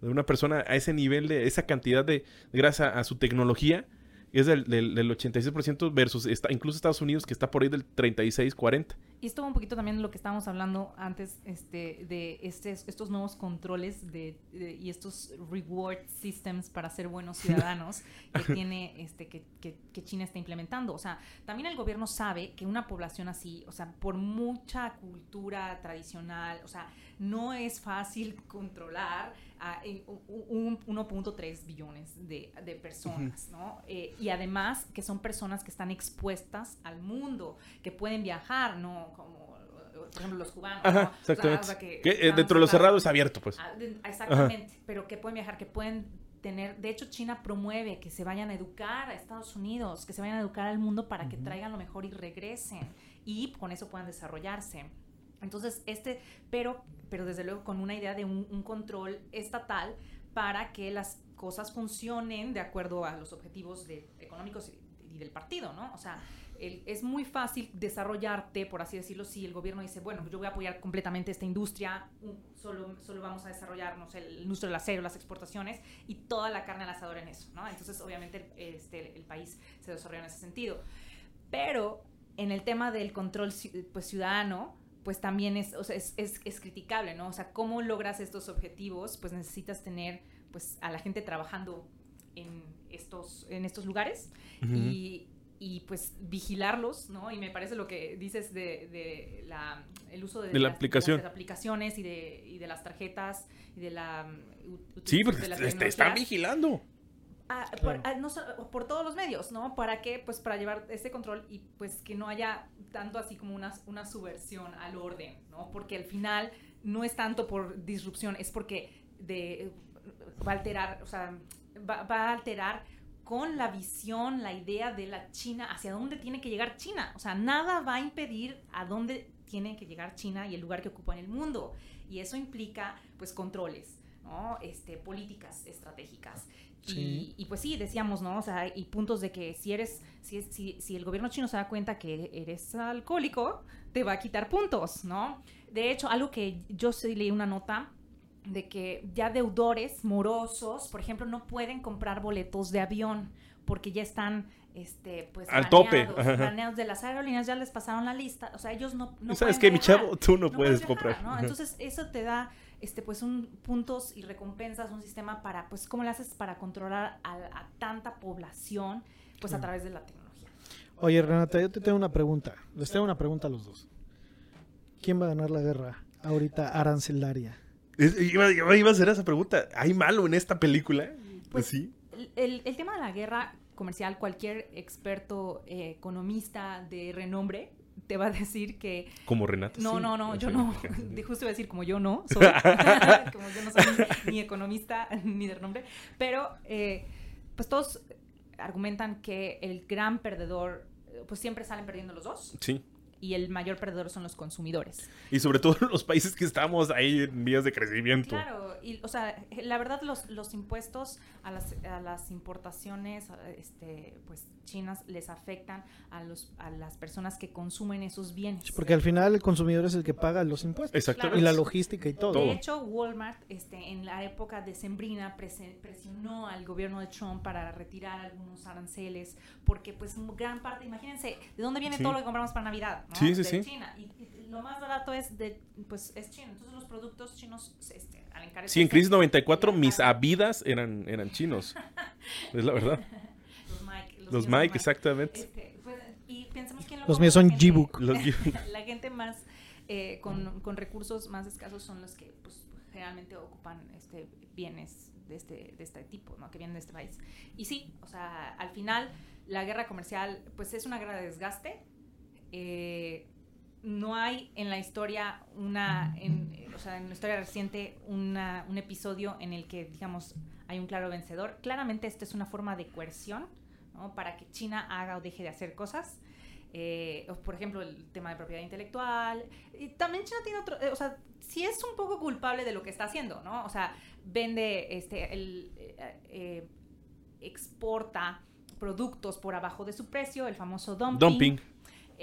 De una persona a ese nivel de esa cantidad de, gracias a, a su tecnología, es del, del, del 86% versus está, incluso Estados Unidos que está por ahí del 36-40. Y esto va un poquito también de lo que estábamos hablando antes, este, de estes- estos nuevos controles de, de- y estos reward systems para ser buenos ciudadanos que tiene, este, que, que- que China está implementando. O sea, también el gobierno sabe que una población así, o sea, por mucha cultura tradicional, o sea, no es fácil controlar a en u- u- un 1.3 billones de, de personas, ¿no? Eh, y además que son personas que están expuestas al mundo, que pueden viajar, ¿no? Como, eh, por ejemplo, los cubanos, ¿no? Ajá, sea, exactamente. o sea, que Que, eh, dentro de lo cerrado es abierto, pues. Ah, Exactamente, pero que pueden viajar, que pueden tener, de hecho China promueve que se vayan a educar a Estados Unidos, que se vayan a educar al mundo para que traigan lo mejor y regresen y con eso puedan desarrollarse. Entonces, este, pero, pero desde luego con una idea de un, un control estatal para que las cosas funcionen de acuerdo a los objetivos de- económicos y, y del partido, ¿no? O sea, el- es muy fácil desarrollarte, por así decirlo, si el gobierno dice, bueno, yo voy a apoyar completamente esta industria, solo, solo vamos a desarrollar, no sé, el industria del acero, las exportaciones y toda la carne al asador en eso, ¿no? Entonces, obviamente, este, el país se desarrolla en ese sentido. Pero en el tema del control pues, ciudadano, pues también es, o sea, es, es, es criticable, ¿no? O sea, ¿cómo logras estos objetivos? Pues necesitas tener pues a la gente trabajando en estos, en estos lugares y, y, pues vigilarlos, ¿no? Y me parece lo que dices de, de la, el uso de, De la las, aplicación. de las aplicaciones y de, y de las tarjetas y de la... u- Sí, porque te, te están vigilando. Ah, Claro. por, ah, no por todos los medios, ¿no? ¿Para qué? Pues para llevar este control y pues que no haya tanto así como una, una subversión al orden, ¿no? Porque al final no es tanto por disrupción, es porque de, va a alterar, o sea, va, va a alterar con la visión, la idea de la China, hacia dónde tiene que llegar China. O sea, nada va a impedir a dónde tiene que llegar China y el lugar que ocupa en el mundo. Y eso implica, pues, controles, ¿no? Este, políticas estratégicas. Sí. Y, y, pues sí, decíamos, ¿no? O sea, y puntos de que si eres, si, si, si el gobierno chino se da cuenta que eres alcohólico, te va a quitar puntos, ¿no? De hecho, algo que yo sí leí una nota de que ya deudores morosos, por ejemplo, no pueden comprar boletos de avión porque ya están este pues Al tope, baneados de las aerolíneas ya les pasaron la lista, o sea, ellos no, no ¿Sabes qué, mi chavo? Tú no, no puedes viajar, comprar. Entonces, eso te da este pues un puntos y recompensas, un sistema para pues cómo le haces para controlar a, a tanta población pues a través de la tecnología. Oye, Renata, yo te tengo una pregunta. Les tengo una pregunta a los dos. ¿Quién va a ganar la guerra ahorita arancelaria? Es- iba, iba- a hacer esa pregunta. ¿Hay malo en esta película? Pues, sí. El, el- tema de la guerra comercial, cualquier experto eh, economista de renombre te va a decir que Como Renata. no, sí. no, no, yo no. De justo iba a decir como yo no, soy, como yo no soy ni, ni economista ni de renombre, pero eh, pues todos argumentan que el gran perdedor, pues siempre salen perdiendo los dos Sí. Y el mayor perdedor son los consumidores. Y sobre todo los países que estamos ahí en vías de crecimiento. Claro, y o sea, la verdad los, los impuestos a las, a las importaciones este, pues chinas les afectan a los a las personas que consumen esos bienes. Porque al final el consumidor es el que paga los impuestos. Exactamente. Y la logística y todo. De hecho, Walmart este, en la época decembrina presionó al gobierno de Trump para retirar algunos aranceles, porque pues gran parte, imagínense, ¿de dónde viene Sí. todo lo que compramos para Navidad? ¿No? Sí, sí, de sí. China. Y, y lo más barato es de, pues es chino. Entonces los productos chinos, este, al encarecerse... Sí, en Crisis 94 mis habidas eran, eran chinos. Es la verdad. Los Mike. Los chinos son Mike, exactamente. Este, pues, y pensemos quién lo Los míos son G-Book. Los la gente más eh, con, con recursos más escasos son los que pues, generalmente ocupan este, bienes de este, de este tipo, ¿no? que vienen de este país. Y sí, o sea, al final la guerra comercial pues es una guerra de desgaste. Eh, no hay en la historia una, en, o sea, en la historia reciente una, un episodio en el que, digamos, hay un claro vencedor. Claramente esto es una forma de coerción, ¿no? Para que China haga o deje de hacer cosas. Eh, por ejemplo, el tema de propiedad intelectual. Y también China tiene otro, eh, o sea, sí es un poco culpable de lo que está haciendo, ¿no? O sea, vende, este, eh, exporta productos por abajo de su precio, el famoso dumping. Dumping.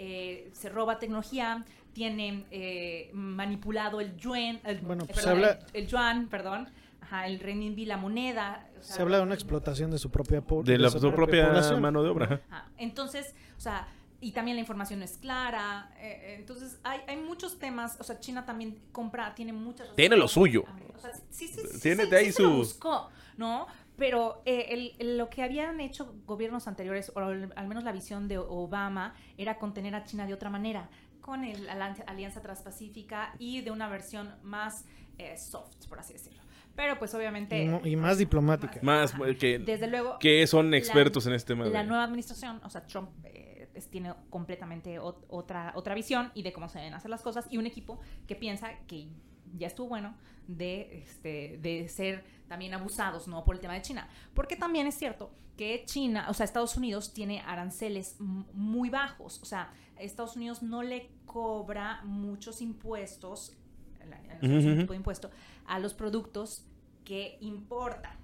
Eh, se roba tecnología, tiene eh, manipulado el yuan, el, Bueno, pues perdón, habla- el, el yuan, perdón, ajá, el renminbi, la moneda. o sea, Se habla de una explotación de su propia po- De la su su propia población. mano de obra. ajá. Entonces, o sea, y también la información no es clara. eh, eh, entonces, hay, hay muchos temas. O sea, China también compra, tiene muchas. Tiene lo suyo. O sea, sí, sí, sí, Tiene sí, de ahí sí se lo sus- buscó, ¿no? Pero eh, el- el- lo que habían hecho gobiernos anteriores, o al al menos la visión de Obama, era contener a China de otra manera, con el, la Alianza Transpacífica y de una versión más eh, soft, por así decirlo. Pero pues obviamente... Y más diplomática. Más eh, que, Desde luego, que son la- expertos en este tema. la nueva administración, o sea, Trump eh, es- tiene completamente ot- otra, otra visión y de cómo se deben hacer las cosas y un equipo que piensa que ya estuvo bueno de, este, de ser también abusados, ¿no? Por el tema de China. Porque también es cierto que China, o sea, Estados Unidos tiene aranceles muy bajos. O sea, Estados Unidos no le cobra muchos impuestos, tipo de impuesto, a los productos que importan.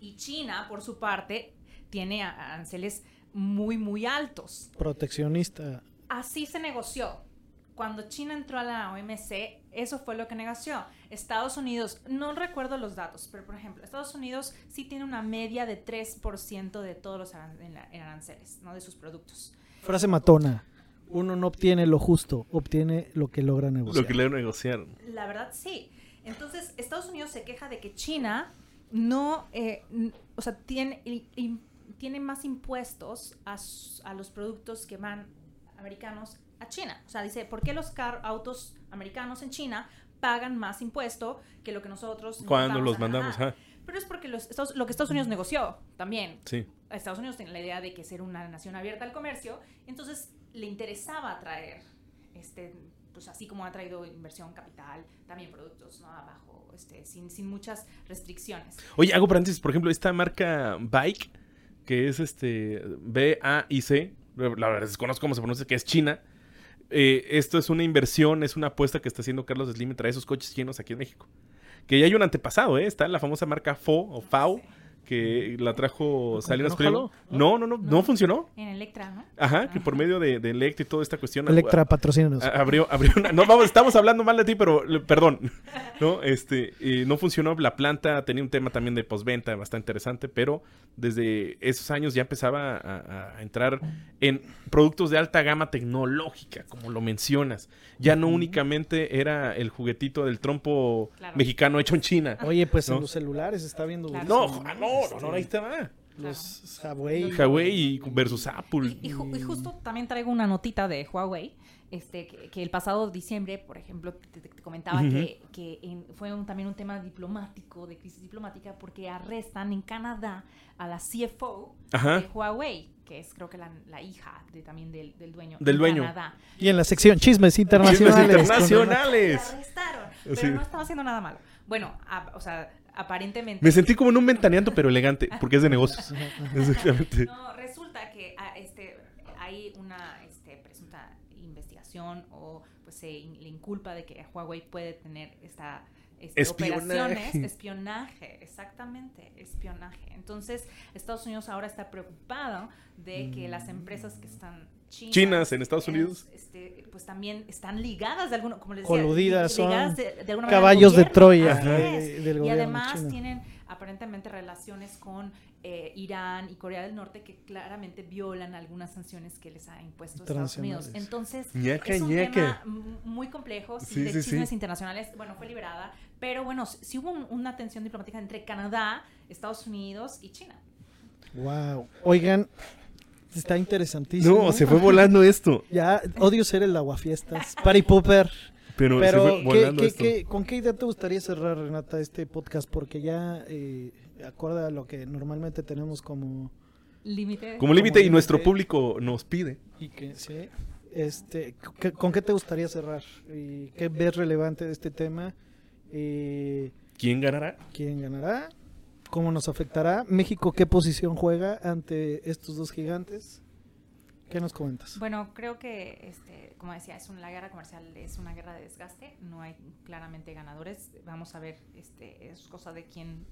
Y China, por su parte, tiene aranceles muy, muy altos. Proteccionista. Así se negoció. Cuando China entró a la OMC, eso fue lo que negoció. Estados Unidos, no recuerdo los datos, pero por ejemplo, Estados Unidos sí tiene una media de 3% de todos los aranceles, ¿no? De sus productos. Frase matona. Uno no obtiene lo justo, obtiene lo que logra negociar. Lo que le negociaron. La verdad, sí. Entonces, Estados Unidos se queja de que China no, eh, o sea, tiene, tiene más impuestos a, a los productos que van americanos a China. O sea, dice, ¿por qué los car- autos americanos en China pagan más impuesto que lo que nosotros Cuando los mandamos. Pero es porque los Estados- lo que Estados Unidos negoció también. Sí. Estados Unidos tiene la idea de que ser una nación abierta al comercio, entonces le interesaba atraer, este, pues así como ha traído inversión capital, también productos, ¿no? Abajo, este, sin, sin muchas restricciones. Oye, hago paréntesis, por ejemplo, esta marca Bike, que es este B-A-I-C, la verdad desconozco cómo se pronuncia, que es China. Eh, esto es una inversión, es una apuesta que está haciendo Carlos Slim, trae esos coches chinos aquí en México. Que ya hay un antepasado, ¿eh? Está la famosa marca FO o FAO, que la trajo ¿Cómo Salinas no? No, no, no, no, No. funcionó. En Electra, ¿no? Ajá, que por medio de, de Electra y toda esta cuestión. Electra, patrocínanos. Abrió, abrió una- No, vamos, estamos hablando mal de ti, pero perdón. No, este, eh, no funcionó. La planta tenía un tema también de postventa bastante interesante, pero desde esos años ya empezaba a, a entrar en productos de alta gama tecnológica, como lo mencionas. Ya no únicamente era el juguetito del trompo Claro. mexicano hecho en China. Oye, pues ¿no? en los celulares está viendo Claro. No, ja- no, no, no, ahí te va. Los Huawei. Huawei versus Apple. Y, ju- y justo también traigo una notita de Huawei, este, que, que el pasado diciembre, por ejemplo, te, te- comentaba Ujú. que, que en- fue un- también un tema diplomático, de crisis diplomática, porque arrestan en Canadá a la CFO Ajá. de Huawei, que es creo que la, la hija de, también del, del dueño Del dueño. Canadá. Y en la sección chismes Chismes internacionales. internacionales. Arrestaron, pero Sí. no estaba haciendo nada malo. Bueno, a- o sea, aparentemente... Me sentí como en un ventaneando, pero elegante, porque es de negocios. Exactamente. No, resulta que ah, este, hay una este, presunta investigación o pues se in- le inculpa de que Huawei puede tener esta este, Espionaje. operaciones, espionaje, exactamente, espionaje. Entonces, Estados Unidos ahora está preocupado de que las empresas que están chinas, Chinas en Estados es- Unidos. este, pues también están ligadas de alguna, como les decía, Coludidas, ligadas son de, de alguna manera al Caballos de. Troya es. del y además tienen aparentemente relaciones con eh, Irán y Corea del Norte que claramente violan algunas sanciones que les ha impuesto Estados Unidos. Entonces, Ñaca, es un ñaca. tema muy complejo, sí, Sí, de sí, sí. chismes internacionales. Bueno, fue liberada, pero bueno, sí hubo un- una tensión diplomática entre Canadá, Estados Unidos y China. Wow. Oigan, está interesantísimo. No, se fue volando esto. Ya odio ser el aguafiestas. Party Popper. Pero, se Pero, fue ¿qué- volando qué- esto. qué- con qué idea te gustaría cerrar, Renata, este podcast? Porque ya, eh, acorde a lo que normalmente tenemos como... Límite. Como límite y nuestro público nos pide. Y que, sí, este, ¿qué- ¿Con qué te gustaría cerrar? ¿Y ¿Qué ves relevante de este tema? Eh, ¿Quién ganará? ¿Quién ganará? ¿Cómo nos afectará? ¿México qué posición juega ante estos dos gigantes? ¿Qué nos comentas? Bueno, creo que, este, como decía, es una, la guerra comercial es una guerra de desgaste. No hay claramente ganadores. Vamos a ver, este, es cosa de quién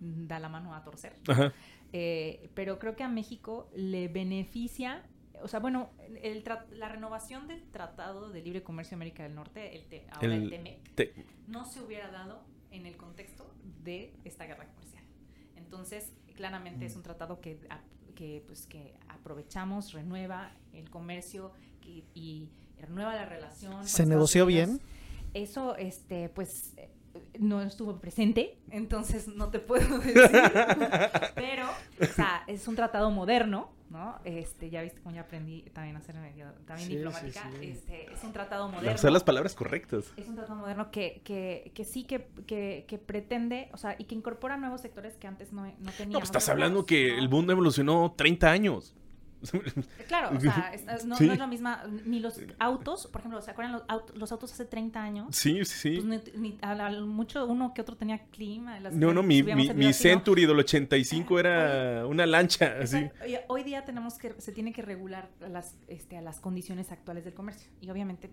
da la mano a torcer. Ajá. Eh, pero creo que a México le beneficia, o sea, bueno, el la renovación del Tratado de Libre Comercio de América del Norte, el, te- ahora el, El- TEMEC, Te- no se hubiera dado en el contexto de esta guerra comercial. Entonces, claramente es un tratado que, que, pues, que aprovechamos, renueva el comercio y, y renueva la relación. ¿Se negoció bien? Eso, este, pues, eh, no estuvo presente, entonces no te puedo decir. Pero, o sea, es un tratado moderno, ¿no? Este, ya viste cómo ya aprendí también a ser medio, también Sí, diplomática. sí, sí. Este, es un tratado moderno. Usar las palabras correctas. Es un tratado moderno que, que, que sí que, que, que pretende, o sea, y que incorpora nuevos sectores que antes no, no teníamos. No, pues estás hablando que el mundo evolucionó 30 años. Claro, o sea, es- no, Sí. no es lo mismo, ni los autos, por ejemplo, ¿se acuerdan los, aut- los autos hace 30 años? Sí, sí, sí. Pues ni, ni- a la- mucho uno que otro tenía clima. las- No, no, mi, mi, mi. Century del 85 era una lancha, así. Hoy, día tenemos que se tiene que regular las este, a las condiciones actuales del comercio y obviamente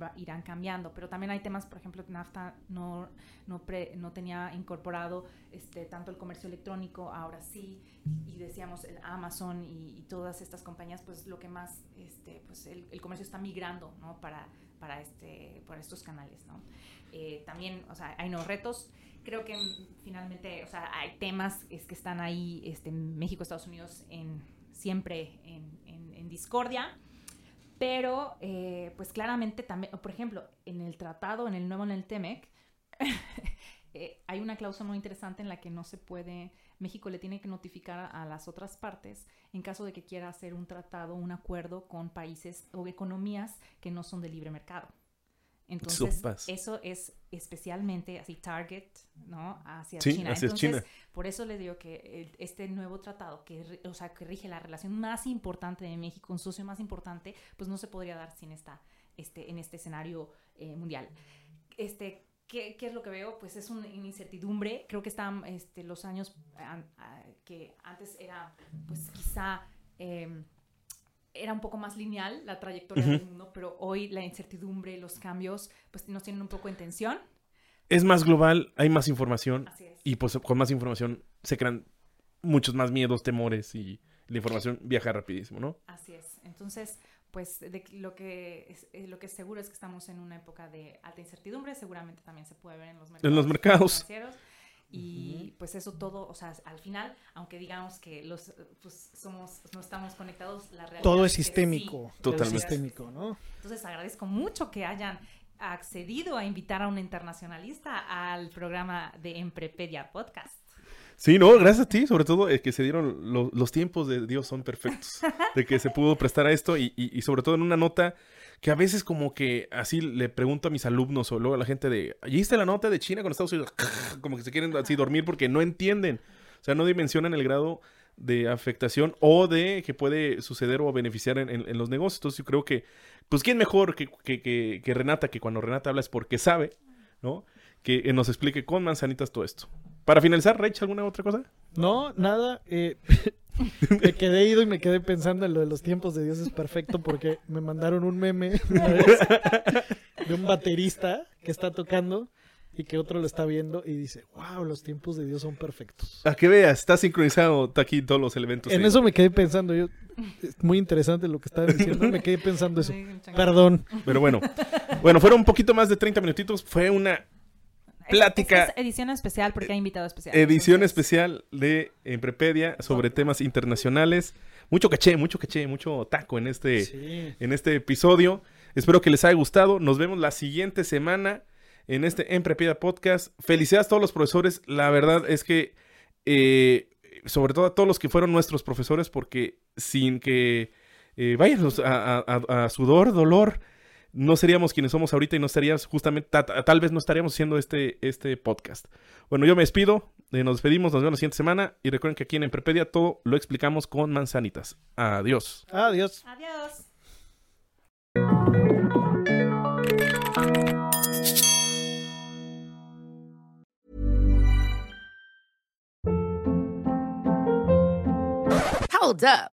va- irán cambiando pero también hay temas por ejemplo NAFTA no no pre- no tenía incorporado este tanto el comercio electrónico ahora sí y decíamos el Amazon y, y todas estas compañías pues lo que más este pues el, el comercio está migrando no para para este para estos canales no Eh, también o sea hay nuevos retos. Creo que finalmente, o sea, hay temas es que están ahí, este, México, Estados Unidos, en, siempre en, en- en discordia, Pero, eh, pues claramente también, por ejemplo, en el tratado, en el nuevo, en el TEMEC, eh, hay una cláusula muy interesante en la que no se puede, México le tiene que notificar a las otras partes en caso de que quiera hacer un tratado, un acuerdo con países o economías que no son de libre mercado. Entonces, Sopas. eso es especialmente así target, ¿no? Hacia Sí, China. hacia Entonces, China. por eso les digo que este nuevo tratado, que, o sea, que rige la relación más importante de México, un socio más importante, pues no se podría dar sin esta, este, en este escenario eh, mundial. Este, ¿qué, qué es lo que veo? Pues es una incertidumbre. Creo que están este, los años an- a- que antes era, pues quizá... em, era un poco más lineal la trayectoria Ujú. del mundo, pero hoy la incertidumbre, los cambios, pues nos tienen un poco en tensión. Es más global, hay más información y pues con más información se crean muchos más miedos, temores y la información viaja rapidísimo, ¿no? Así es. Entonces, pues de que- lo que es, eh, lo que es seguro es que estamos en una época de alta incertidumbre. Seguramente también se puede ver en los mercados. En los mercados. financieros. Y pues eso todo, o sea, al final, aunque digamos que los pues somos no estamos conectados, la realidad Todo es sistémico. Todo es Totalmente. sistémico, ¿no? Entonces agradezco mucho que hayan accedido a invitar a un internacionalista al programa de Emprepedia Podcast. Sí, no, gracias a ti, sobre todo eh, que se dieron lo- los tiempos de Dios son perfectos, de que se pudo prestar a esto y, y- sobre todo en una nota que a veces como que así le pregunto a mis alumnos o luego a la gente de, ¿viste la nota de China con Estados Unidos? Como que se quieren así dormir porque no entienden, o sea, no dimensionan el grado de afectación o de que puede suceder o beneficiar en, los negocios. Entonces yo creo que, pues, ¿quién mejor que, que- que- que Renata? Que cuando Renata habla es porque sabe, ¿no? Que eh, nos explique con manzanitas todo esto. Para finalizar, Rach, ¿alguna otra cosa? No, nada. eh, me quedé ido y me quedé pensando en lo de los tiempos de Dios es perfecto porque me mandaron un meme de un baterista que está tocando y que otro lo está viendo y dice, wow, los tiempos de Dios son perfectos. A que veas, está sincronizado, está aquí todos los elementos. En eso me quedé pensando, yo, es muy interesante lo que estaban diciendo, me quedé pensando eso. Perdón. Pero bueno, bueno, fueron un poquito más de 30 minutitos. Fue una Plática. Esta es edición especial porque hay invitado especial. edición Entonces, especial de Emprepedia sobre temas internacionales. Mucho caché, mucho caché, mucho taco en este, Sí. en este episodio. Espero que les haya gustado. Nos vemos la siguiente semana en este Emprepedia Podcast. Felicidades a todos los profesores. La verdad es que, eh, sobre todo a todos los que fueron nuestros profesores, porque sin que eh, vayan los- a, a- a- a sudor, dolor, no seríamos quienes somos ahorita y no estaríamos justamente, ta- ta- tal vez no estaríamos haciendo este, este podcast. Bueno, yo me despido, eh, nos despedimos, nos vemos la siguiente semana y recuerden que aquí en Emprepedia todo lo explicamos con manzanitas. Adiós. Adiós. Adiós. Hold up.